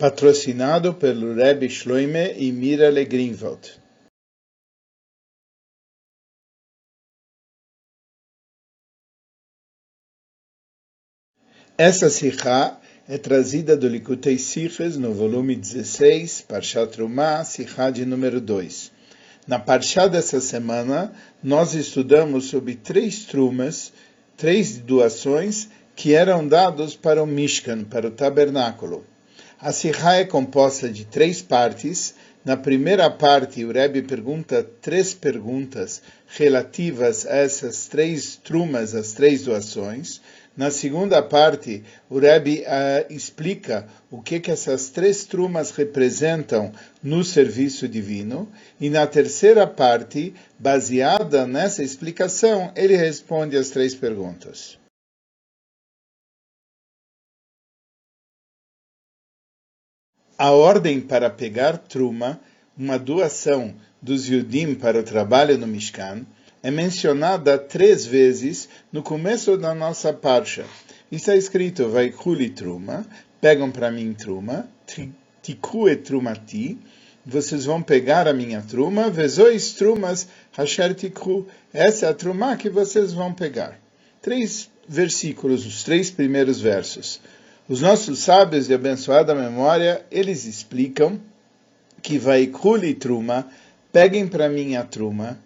patrocinado pelo Rebbe Shloime e Mirale Greenwald. Essa sikha é trazida do Likutei Siches no volume 16, Parshat Rumah, sikha de número 2. Na Parshá dessa semana, nós estudamos sobre três trumas, três doações que eram dados para o Mishkan, para o tabernáculo. A Sihá é composta de três partes. Na primeira parte, o Rebbe pergunta três perguntas relativas a essas três trumas, as três doações. Na segunda parte, o Rebbe uh, explica o que, que essas três trumas representam no serviço divino. E na terceira parte, baseada nessa explicação, ele responde as três perguntas. A ordem para pegar truma, uma doação dos Yudim para o trabalho no Mishkan, é mencionada três vezes no começo da nossa parsha. Está escrito, vai kuli truma, pegam para mim truma, tikue trumati, vocês vão pegar a minha truma, vezois trumas hasher tikru, essa é a truma que vocês vão pegar. Três versículos, os três primeiros versos. Os nossos sábios de abençoada memória, eles explicam que vai kuli truma, peguem para mim a truma,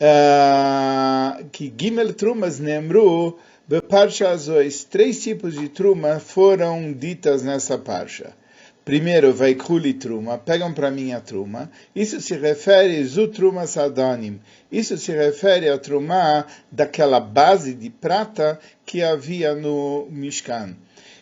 uh, que gimel trumas nemru, beparsha azois, três tipos de truma foram ditas nessa parsha. Primeiro, vai kuli truma, pegam para mim a truma. Isso se refere a truma sadanim. Isso se refere a truma daquela base de prata que havia no Mishkan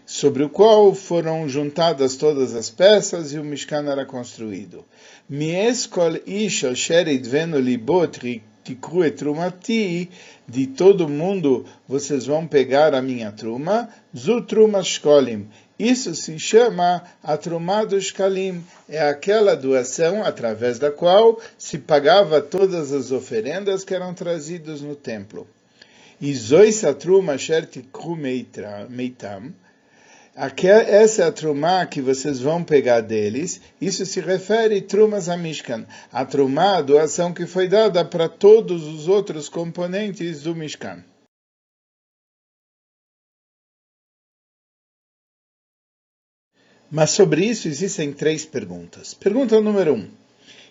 sobre o qual foram juntadas todas as peças e o Mishkan era construído. Mieskol ish sherid venu libot tikru trumati, de todo mundo vocês vão pegar a minha truma, zu truma shkolim. Isso se chama a truma do shkalim, é aquela doação através da qual se pagava todas as oferendas que eram trazidas no templo. E zois a truma meitam, essa é a trumá que vocês vão pegar deles. Isso se refere trumas a Mishkan. A trumá, a doação que foi dada para todos os outros componentes do Mishkan. Mas sobre isso existem três perguntas. Pergunta número um.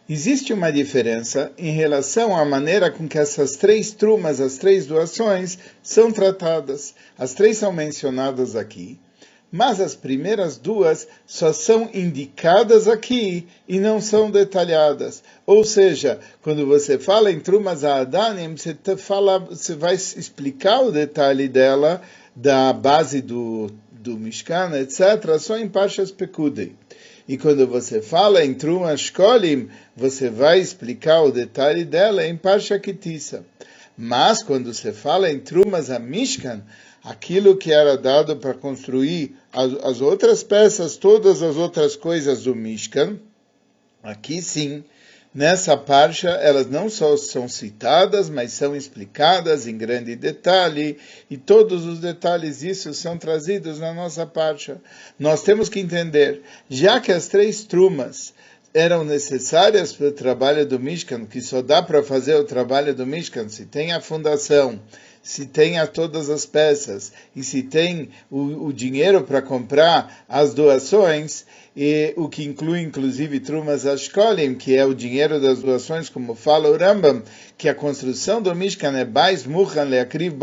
Existe uma diferença em relação à maneira com que essas três trumas, as três doações, são tratadas. As três são mencionadas aqui mas as primeiras duas só são indicadas aqui e não são detalhadas. Ou seja, quando você fala em Trumas Adanim, você, fala, você vai explicar o detalhe dela, da base do, do Mishkan, etc., só em Pashas Pekudei. E quando você fala em Trumas Shkolim, você vai explicar o detalhe dela em Parsha Kitissa. Mas quando você fala em Trumas a Mishkan, aquilo que era dado para construir as, as, outras peças, todas as outras coisas do Mishkan, aqui sim, nessa parcha, elas não só são citadas, mas são explicadas em grande detalhe, e todos os detalhes disso são trazidos na nossa parcha. Nós temos que entender, já que as três trumas eram necessárias para o trabalho do Mishkan, que só dá para fazer o trabalho do Mishkan se tem a fundação, se tem a todas as peças e se tem o, o dinheiro para comprar as doações, e o que inclui inclusive Trumas Ashkolim, que é o dinheiro das doações, como fala o Rambam, que a construção do Mishkan é Bais Muchan Leakriv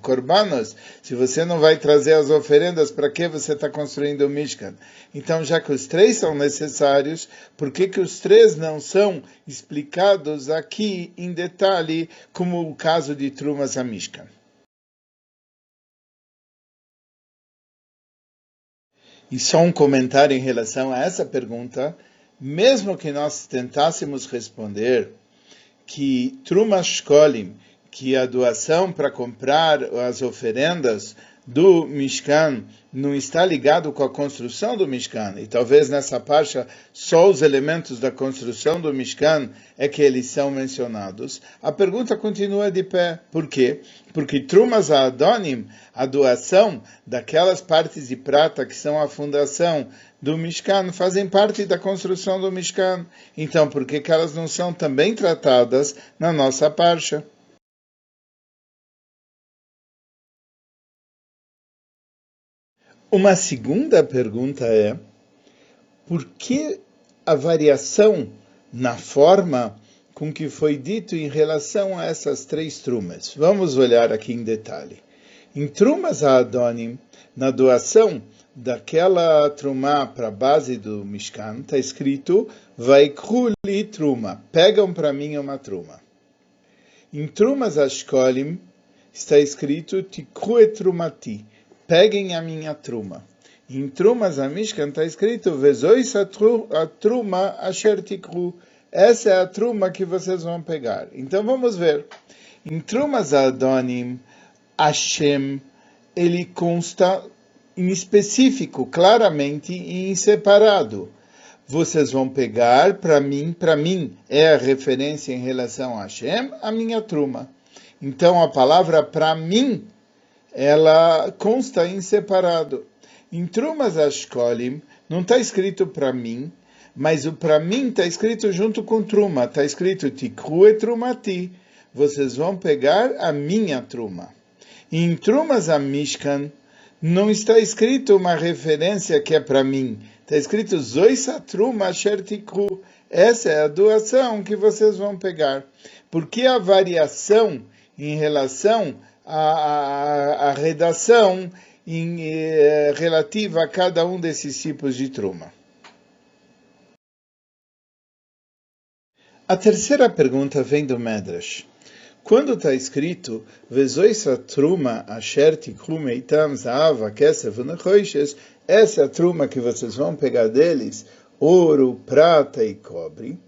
Korbanos. Se você não vai trazer as oferendas, para que você está construindo o Mishkan? Então, já que os três são necessários, por que, que os três não são explicados aqui em detalhe, como o caso de Trumas a Mishkan? E só um comentário em relação a essa pergunta, mesmo que nós tentássemos responder que Truma Shkolim, que a doação para comprar as oferendas do Mishkan não está ligado com a construção do Mishkan, e talvez nessa parte só os elementos da construção do Mishkan é que eles são mencionados, a pergunta continua de pé. Por quê? Porque Trumas Adonim, a doação daquelas partes de prata que são a fundação do Mishkan fazem parte da construção do Mishkan. Então, por que, que elas não são também tratadas na nossa parcha? Uma segunda pergunta é: por que a variação na forma com que foi dito em relação a essas três trumas? Vamos olhar aqui em detalhe. Em Trumas a Adonim, na doação daquela truma para a base do Mishkan, está escrito Vaikruli Truma, pegam para mim uma truma. Em Trumas a Shkolim, está escrito Tikru Trumati, peguem a minha truma. Em Trumas a Mishkan está escrito Vezois a truma asher tikru. Essa é a truma que vocês vão pegar. Então vamos ver. Em Trumas a Adonim, Hashem, ele consta em específico, claramente e em separado. Vocês vão pegar para mim, para mim é a referência em relação a Hashem, a minha truma. Então a palavra para mim ela consta em separado. Em Trumas Ashkolim, não está escrito para mim, mas o para mim está escrito junto com Truma, está escrito Tikru e Trumati. Vocês vão pegar a minha Truma. Em Trumas a Mishkan, não está escrito uma referência que é para mim. Está escrito Zoisa Truma Asher Tikru. Essa é a doação que vocês vão pegar. Porque a variação em relação a, a, a redação em, eh, relativa a cada um desses tipos de truma. A terceira pergunta vem do Medrash. Quando está escrito Vezoisa truma asher tikrumeitam zaava kesef unechoishes, essa é a truma que vocês vão pegar deles, ouro, prata e cobre,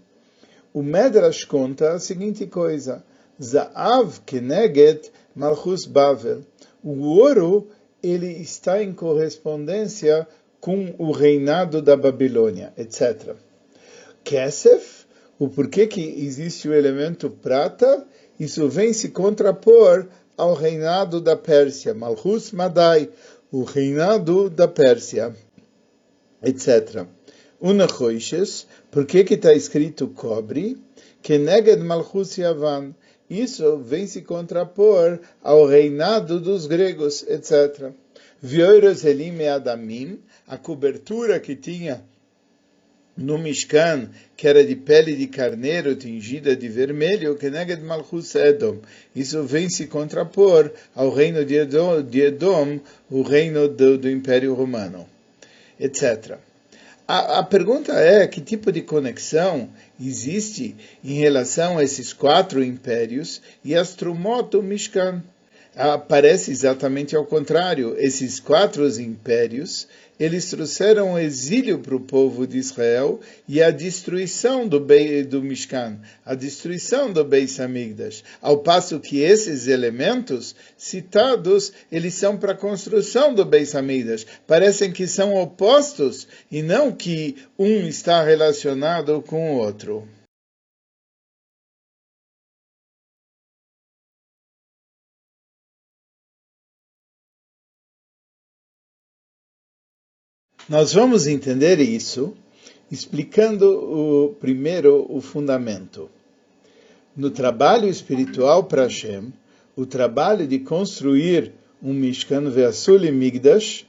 o Medrash conta a seguinte coisa, Zaav keneget Malchus Bavel. O ouro ele está em correspondência com o reinado da Babilônia, etc. Kesef, o porquê que existe o elemento prata, isso vem se contrapor ao reinado da Pérsia, Malchus Madai, o reinado da Pérsia, etc. Unachoishes, por que está escrito cobre? Keneged Malchus Yavan, isso vem se contrapor ao reinado dos gregos, etc. Vioiros Elim e Adamim, a cobertura que tinha no Mishkan, que era de pele de carneiro tingida de vermelho, que neged Malchus Edom. Isso vem se contrapor ao reino de Edom, de Edom o reino do, do Império Romano, etc. A, a, pergunta é que tipo de conexão existe em relação a esses quatro impérios e as Trumot do Mishkan. Parece exatamente ao contrário. Esses quatro impérios eles trouxeram o exílio para o povo de Israel e a destruição do, Be do Mishkan, a destruição do Beis Hamikdash. Ao passo que esses elementos citados, eles são para a construção do Beis Hamikdash. Parecem que são opostos e não que um está relacionado com o outro. Nós vamos entender isso explicando o primeiro o fundamento. No trabalho espiritual para Hashem, o trabalho de construir um Mishkan Ve'asuli Migdash,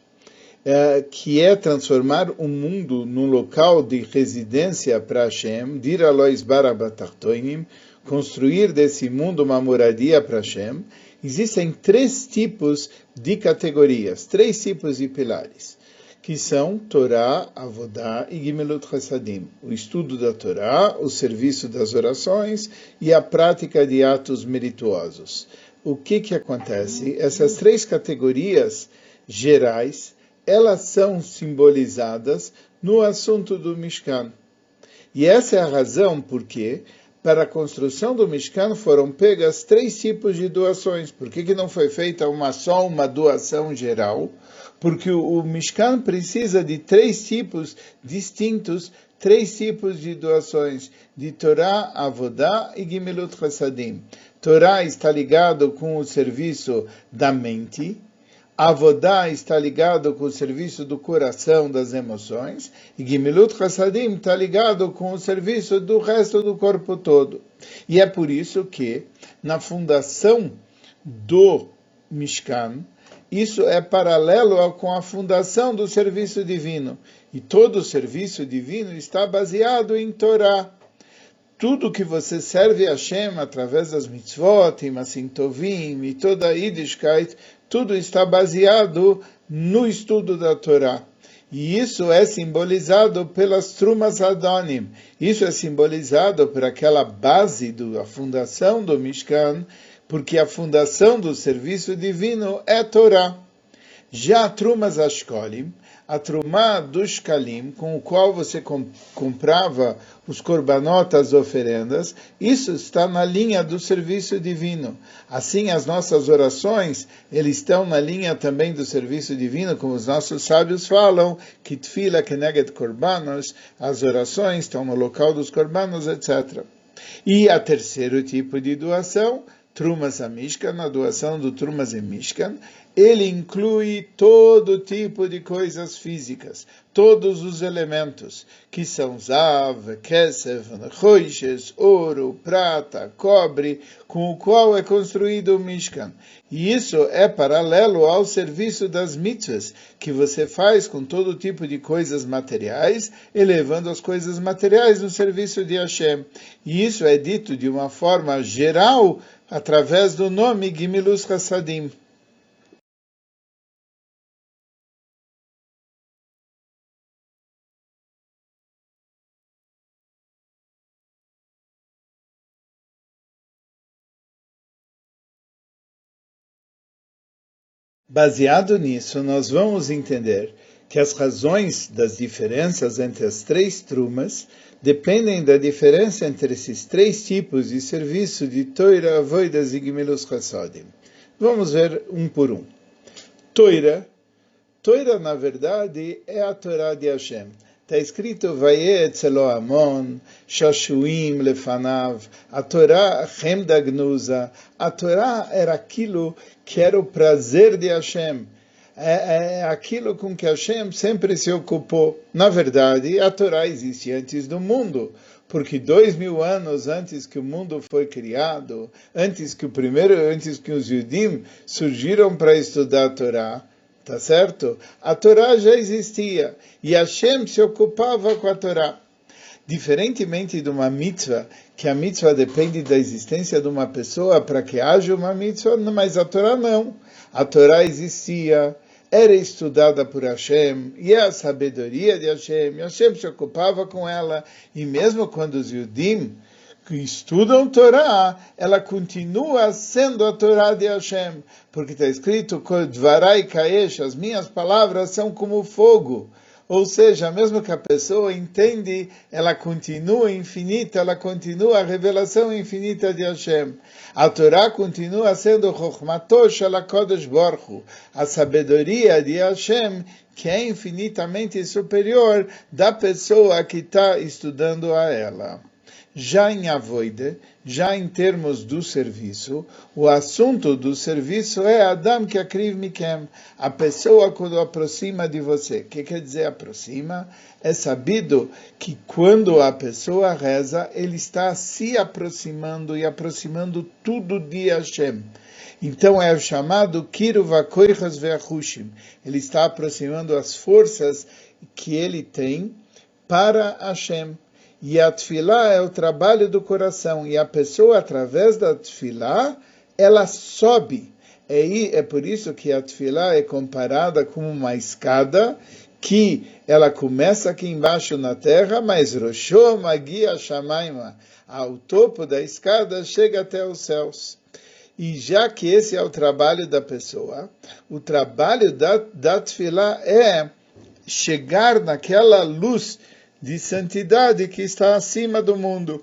é, que é transformar o mundo num local de residência para Hashem, dir alois barabatartoinim, construir desse mundo uma moradia para Hashem, existem três tipos de categorias, três tipos de pilares que são Torá, Avodá e Gimelut Hasadim, o estudo da Torá, o serviço das orações e a prática de atos merituosos. O que que acontece? Essas três categorias gerais, elas são simbolizadas no assunto do Mishkan. E essa é a razão porque para a construção do Mishkan foram pegas três tipos de doações. Por que, que não foi feita uma só uma doação geral? Porque o, Mishkan precisa de três tipos distintos, três tipos de doações, de Torá, Avodá e Gimelut Chassadim. Torá está ligado com o serviço da mente, Avodá está ligado com o serviço do coração, das emoções, e Gimilut Hasadim está ligado com o serviço do resto do corpo todo. E é por isso que, na fundação do Mishkan, isso é paralelo com a fundação do serviço divino. E todo o serviço divino está baseado em Torá. Tudo que você serve a Hashem através das mitzvot, tovim e toda a Yiddishkeit, tudo está baseado no estudo da Torá. E isso é simbolizado pelas trumas Adonim. Isso é simbolizado por aquela base da fundação do Mishkan, porque a fundação do serviço divino é Torá. Já Trumas Ashkolim, a Trumá dos Kalim, com o qual você comprava os corbanotas, as oferendas, isso está na linha do serviço divino. Assim, as nossas orações, eles estão na linha também do serviço divino, como os nossos sábios falam, que tfila keneget korbanos, as orações estão no local dos korbanos, etc. E a terceiro tipo de doação, Trumas a Mishkan, a doação do Trumas em Mishkan, ele inclui todo tipo de coisas físicas, todos os elementos, que são zav, kesef, roches, ouro, prata, cobre, com o qual é construído o Mishkan. E isso é paralelo ao serviço das mitzvahs, que você faz com todo tipo de coisas materiais, elevando as coisas materiais no serviço de Hashem. E isso é dito de uma forma geral, através do nome Gimilus Hassadim. Baseado nisso, nós vamos entender que as razões das diferenças entre as três trumas dependem da diferença entre esses três tipos de serviço de Toira, Avoidas e Gimilus Chassadim. Vamos ver um por um. Toira, Toira na verdade é a Torá de Hashem. Está escrito Vayetz Amon, Shashuim Lefanav, a Torá Chem da Gnusa. A Torá era aquilo que era o prazer de Hashem é, é aquilo com que Hashem sempre se ocupou. Na verdade, a Torá existe antes do mundo, porque dois mil anos antes que o mundo foi criado, antes que o primeiro, antes que os Yudim surgiram para estudar a Torá, tá certo? A Torá já existia e Hashem se ocupava com a Torá. Diferentemente de uma mitzvah, que a mitzvah depende da existência de uma pessoa para que haja uma mitzvah, mas a Torá não. A Torá existia, era estudada por Hashem, e é a sabedoria de Hashem, Hashem se ocupava com ela, e mesmo quando os Yudim que estudam Torá, ela continua sendo a Torá de Hashem, porque está escrito, Dvarai Kaesh, as minhas palavras são como fogo, ou seja, mesmo que a pessoa entende, ela continua infinita, ela continua a revelação infinita de Hashem. A Torá continua sendo Chochmatosh Kodesh Borchu, a sabedoria de Hashem, que é infinitamente superior da pessoa que está estudando a ela. Já em Avoide, já em termos do serviço, o assunto do serviço é Adam que akriv mikem, a pessoa quando aproxima de você. O que quer dizer aproxima? É sabido que quando a pessoa reza, ele está se aproximando e aproximando tudo de Hashem. Então é o chamado Kiruva Koichas Ve'achushim. Ele está aproximando as forças que ele tem para Hashem. E a tefilá é o trabalho do coração. E a pessoa, através da tefilá, ela sobe. É, é por isso que a tefilá é comparada com uma escada que ela começa aqui embaixo na terra, mas Roshô Magia Shamaima, ao topo da escada, chega até os céus. E já que esse é o trabalho da pessoa, o trabalho da, da tefilá é chegar naquela luz de santidade que está acima do mundo.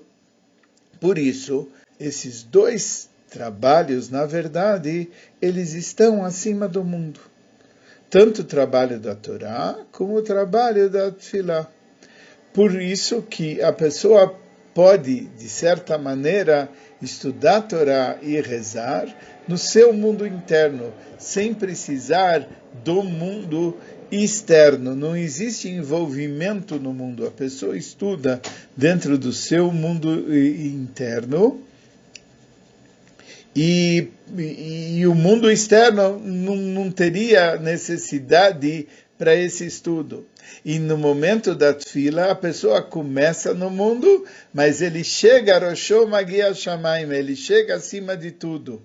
Por isso, esses dois trabalhos, na verdade, eles estão acima do mundo. Tanto o trabalho da Torá como o trabalho da Tfilá. Por isso que a pessoa pode, de certa maneira, estudar a Torá e rezar no seu mundo interno, sem precisar do mundo externo. Não existe envolvimento no mundo. A pessoa estuda dentro do seu mundo interno. E, e, e o mundo externo não, não teria necessidade para esse estudo. E no momento da fila, a pessoa começa no mundo, mas ele chega a Roshô Magia Shamaim, ele chega acima de tudo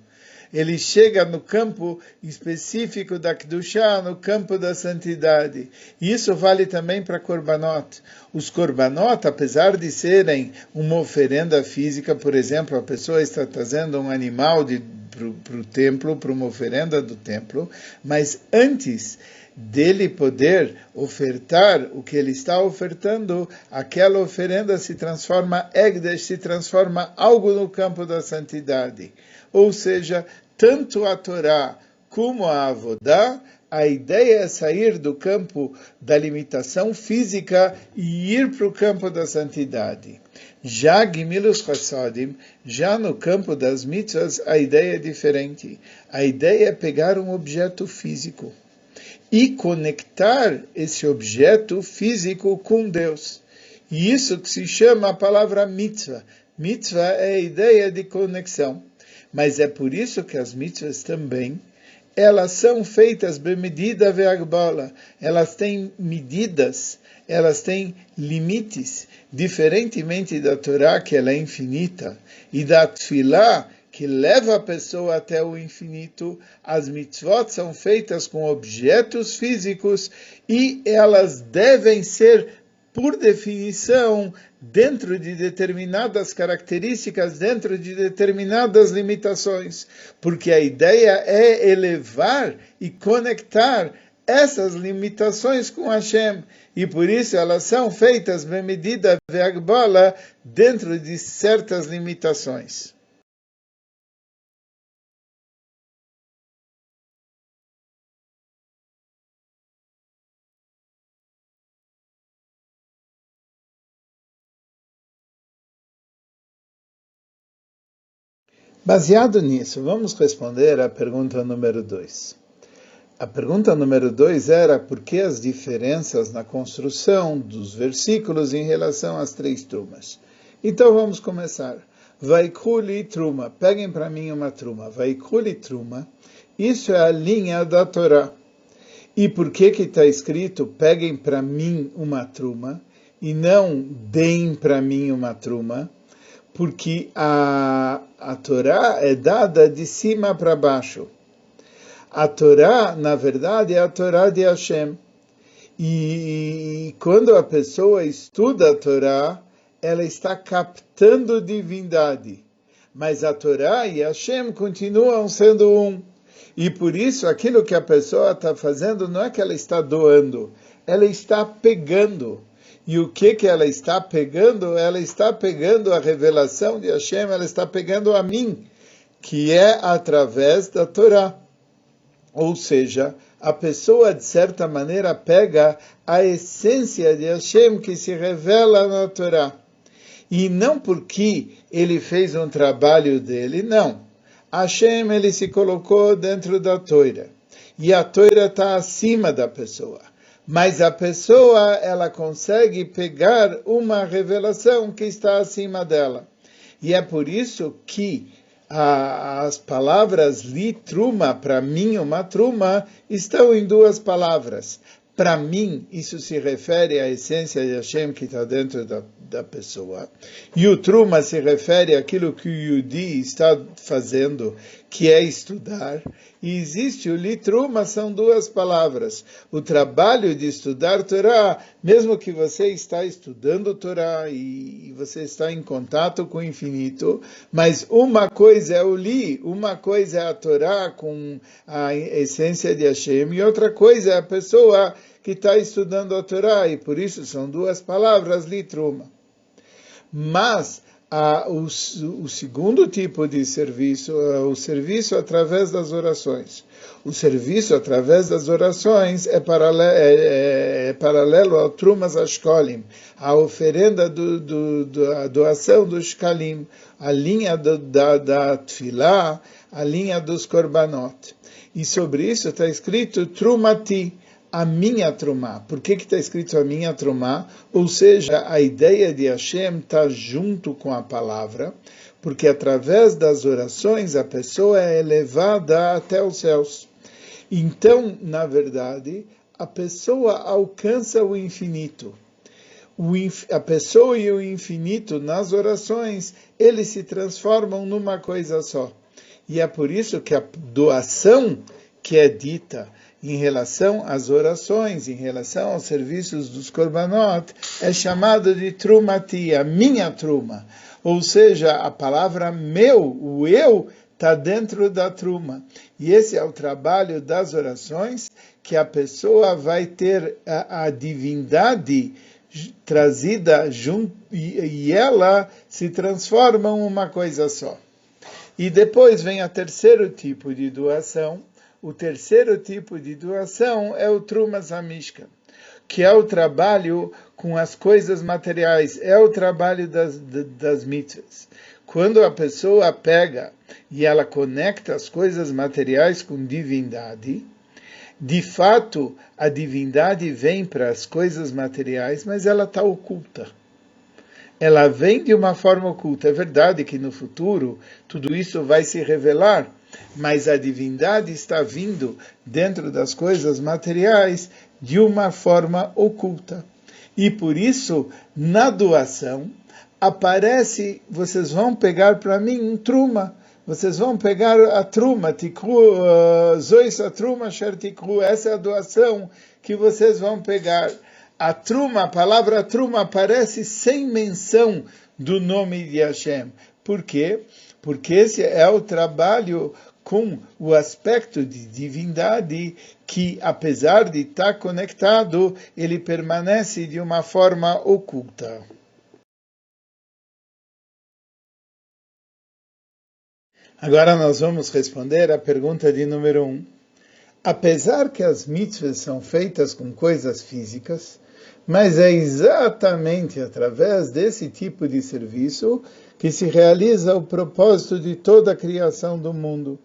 ele chega no campo específico da Kedushá, no campo da santidade. Isso vale também para Korbanot. Os Korbanot, apesar de serem uma oferenda física, por exemplo, a pessoa está trazendo um animal para o templo, para uma oferenda do templo, mas antes dele poder ofertar o que ele está ofertando, aquela oferenda se transforma, Egdesh se transforma algo no campo da santidade. Ou seja, tanto a Torá como a Avodá, a ideia é sair do campo da limitação física e ir para o campo da santidade. Já Gimilus Chassadim, já no campo das mitzvahs, a ideia é diferente. A ideia é pegar um objeto físico e conectar esse objeto físico com Deus. E isso que se chama a palavra mitzvah. Mitzvah é a ideia de conexão. Mas é por isso que as mitzvahs também, elas são feitas bem medida ve'agbala. Elas têm medidas, elas têm limites, diferentemente da Torá, que ela é infinita, e da Tfilá, que leva a pessoa até o infinito, as mitzvot são feitas com objetos físicos e elas devem ser por definição, dentro de determinadas características, dentro de determinadas limitações, porque a ideia é elevar e conectar essas limitações com Hashem, e por isso elas são feitas bem medida dentro de certas limitações. Baseado nisso, vamos responder à pergunta número 2. A pergunta número 2 era por que as diferenças na construção dos versículos em relação às três trumas. Então vamos começar. Vaikuli truma, peguem para mim uma truma. Vaikuli truma, isso é a linha da Torá. E por que que está escrito peguem para mim uma truma e não deem para mim uma truma? porque a, Torá é dada de cima para baixo. A Torá, na verdade, é a Torá de Hashem. E quando a pessoa estuda a Torá, ela está captando divindade. Mas a Torá e Hashem continuam sendo um. E por isso, aquilo que a pessoa está fazendo não é que ela está doando, ela está pegando. E o que que ela está pegando? Ela está pegando a revelação de Hashem, ela está pegando a mim, que é através da Torá. Ou seja, a pessoa, de certa maneira, pega a essência de Hashem que se revela na Torá. E não porque ele fez um trabalho dele, não. Hashem, ele se colocou dentro da Torá. E a Torá está acima da pessoa mas a pessoa ela consegue pegar uma revelação que está acima dela. E é por isso que a, as palavras li truma, para mim uma truma, estão em duas palavras. Para mim, isso se refere à essência de Hashem que está dentro da, da pessoa. E o Truma se refere àquilo que o Yudi está fazendo, que é estudar. E existe o Litruma, são duas palavras. O trabalho de estudar Torá, mesmo que você está estudando Torá e você está em contato com o infinito, mas uma coisa é o Li, uma coisa é a Torá com a essência de Hashem, e outra coisa é a pessoa que está estudando a Torá, e por isso são duas palavras, litruma. Mas a, o, o, segundo tipo de serviço é o serviço através das orações. O serviço através das orações é paralelo, é, é, é paralelo ao Trumas Ashkolim, a oferenda do, do, do, a doação dos Shkalim, a linha do, da, da Tfilá, a linha dos Korbanot. E sobre isso está escrito Trumati, a minha trumá. Por que está escrito a minha trumá? Ou seja, a ideia de Hashem está junto com a palavra, porque através das orações a pessoa é elevada até os céus. Então, na verdade, a pessoa alcança o infinito. O inf... a pessoa e o infinito nas orações, eles se transformam numa coisa só. E é por isso que a doação que é dita em relação às orações, em relação aos serviços dos korbanot, é chamado de trumati, a minha truma. Ou seja, a palavra meu, o eu, está dentro da truma. E esse é o trabalho das orações, que a pessoa vai ter a, a divindade trazida junto, e, e ela se transforma em uma coisa só. E depois vem o terceiro tipo de doação, o terceiro tipo de doação é o Trumas Amishka, que é o trabalho com as coisas materiais, é o trabalho das, das mitzvahs. Quando a pessoa pega e ela conecta as coisas materiais com divindade, de fato a divindade vem para as coisas materiais, mas ela está oculta ela vem de uma forma oculta. É verdade que no futuro tudo isso vai se revelar, mas a divindade está vindo dentro das coisas materiais de uma forma oculta. E por isso, na doação, aparece, vocês vão pegar para mim um truma, vocês vão pegar a truma, tikru, uh, zois a truma, tikru, essa é a doação que vocês vão pegar. A truma, a palavra truma aparece sem menção do nome de Hashem. Por quê? Porque esse é o trabalho com o aspecto de divindade que, apesar de estar conectado, ele permanece de uma forma oculta. Agora nós vamos responder a pergunta de número um. Apesar que as mitzvahs são feitas com coisas físicas, mas é exatamente através desse tipo de serviço que se realiza o propósito de toda a criação do mundo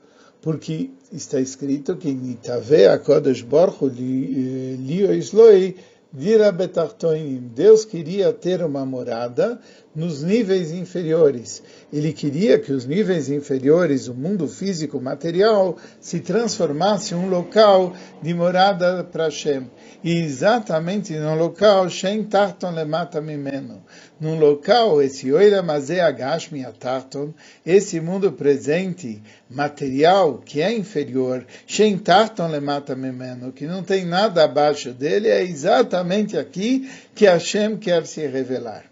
porque está escrito que Nitave Akodesh Baruch Lio Isloi Dira Betartoim. Deus queria ter uma morada nos níveis inferiores. Ele queria que os níveis inferiores, o mundo físico material, se transformasse em um local de morada para Hashem. E exatamente no local, Shem Tarton Lemata Mimeno. Num local, esse Oira Mazé Agashmi Tarton, esse mundo presente, material, que é inferior, Shem Tarton Lemata Mimeno, que não tem nada abaixo dele, é exatamente aqui que Hashem quer se revelar.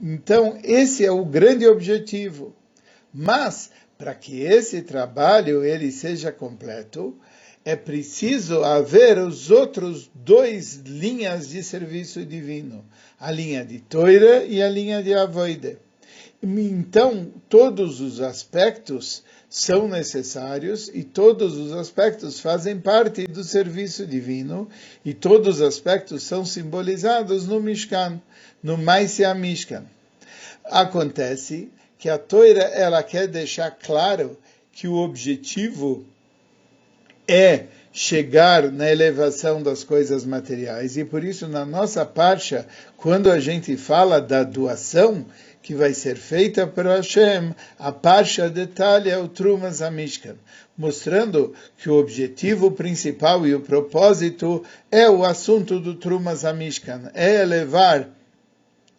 Então, esse é o grande objetivo. Mas, para que esse trabalho ele seja completo, é preciso haver os outros dois linhas de serviço divino, a linha de Toira e a linha de Avoide. Então, todos os aspectos são necessários e todos os aspectos fazem parte do serviço divino e todos os aspectos são simbolizados no Mishkan, no Maisia Mishkan. Acontece que a Toira ela quer deixar claro que o objetivo é chegar na elevação das coisas materiais e por isso na nossa parcha, quando a gente fala da doação, que vai ser feita para Hashem, a Parsha detalha o Trumas Amishkan, mostrando que o objetivo principal e o propósito é o assunto do Trumas Amishkan, é elevar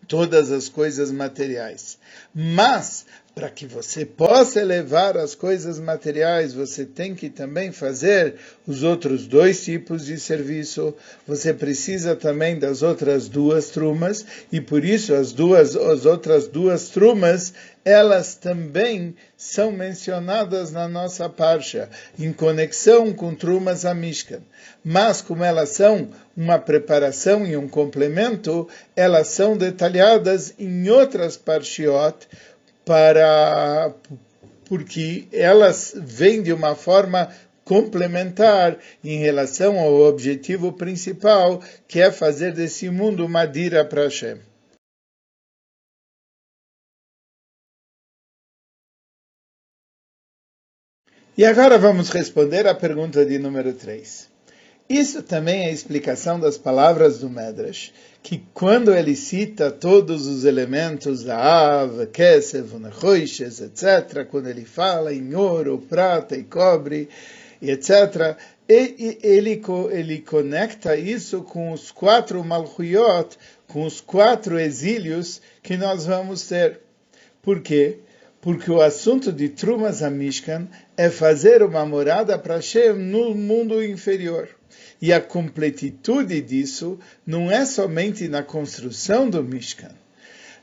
todas as coisas materiais. Mas para que você possa elevar as coisas materiais, você tem que também fazer os outros dois tipos de serviço. Você precisa também das outras duas trumas e por isso as duas as outras duas trumas elas também são mencionadas na nossa parcha, em conexão com Trumas Amishkan. Mas como elas são uma preparação e um complemento, elas são detalhadas em outras parshiot para porque elas vêm de uma forma complementar em relação ao objetivo principal, que é fazer desse mundo uma dira para Hashem. E agora vamos responder à pergunta de número 3. Isso também é a explicação das palavras do Medrash, que quando ele cita todos os elementos da ave, kesef, nechoishes, etc., quando ele fala em ouro, prata e cobre, etc., ele, ele conecta isso com os quatro malchuyot, com os quatro exílios que nós vamos ter. Por quê? porque o assunto de Trumas a Mishkan é fazer uma morada para Hashem no mundo inferior. E a completitude disso não é somente na construção do Mishkan.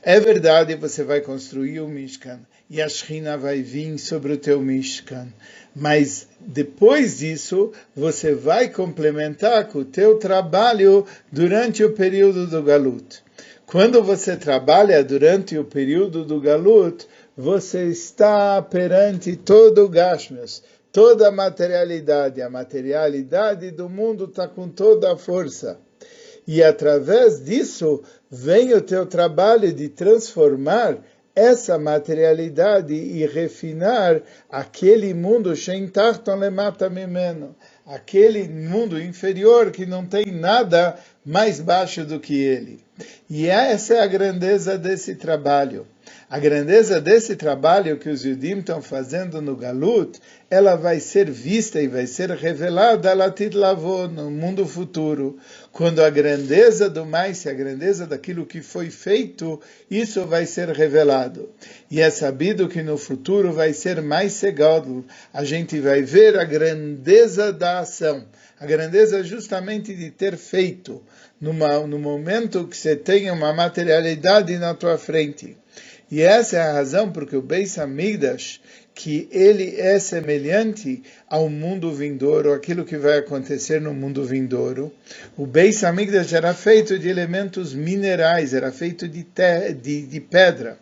É verdade, você vai construir o Mishkan e a Shekhinah vai vir sobre o teu Mishkan. Mas depois disso, você vai complementar com o teu trabalho durante o período do Galut. Quando você trabalha durante o período do Galut, você está perante todo o Gashmias, toda a materialidade. A materialidade do mundo está com toda a força. E através disso vem o teu trabalho de transformar essa materialidade e refinar aquele mundo aquele mundo inferior que não tem nada mais baixo do que ele. E essa é a grandeza desse trabalho. A grandeza desse trabalho que os Yudim estão fazendo no Galut, ela vai ser vista e vai ser revelada Latit Lavô, no mundo futuro. Quando a grandeza do mais, a grandeza daquilo que foi feito, isso vai ser revelado. E é sabido que no futuro vai ser mais cegado. A gente vai ver a grandeza da ação. A grandeza justamente de ter feito, numa, no momento que você tem uma materialidade na tua frente. E essa é a razão porque o Beis Hamikdash, que ele é semelhante ao mundo vindouro, aquilo que vai acontecer no mundo vindouro. O Beis Hamikdash era feito de elementos minerais, era feito de, te, de, de pedra.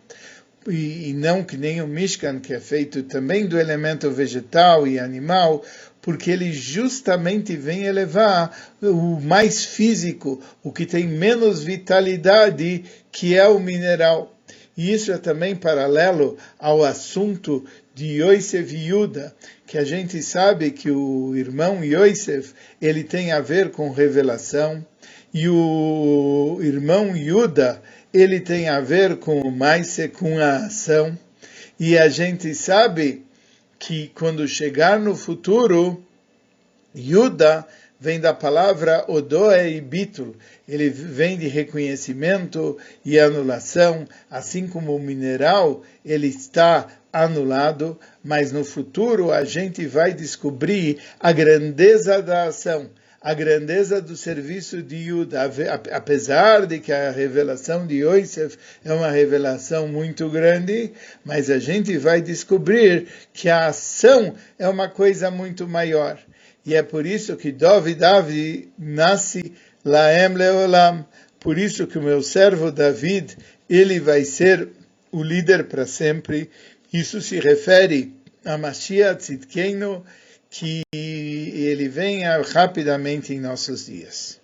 E, e não que nem o Mishkan, que é feito também do elemento vegetal e animal, porque ele justamente vem elevar o mais físico, o que tem menos vitalidade, que é o mineral. E isso é também paralelo ao assunto de Yosef e Yuda, que a gente sabe que o irmão Yosef, ele tem a ver com revelação, e o irmão Yuda, ele tem a ver com mais com a ação. E a gente sabe que quando chegar no futuro, Yuda vem da palavra odoe e bitul, ele vem de reconhecimento e anulação, assim como o mineral, ele está anulado, mas no futuro a gente vai descobrir a grandeza da ação, a grandeza do serviço de Yuda, apesar de que a revelação de Yosef é uma revelação muito grande, mas a gente vai descobrir que a ação é uma coisa muito maior. E é por isso que Davi Davi nasce Laem Leolam. Por isso que o meu servo David, ele vai ser o líder para sempre. Isso se refere a Mashiach Tzidkenu, que ele venha rapidamente em nossos dias.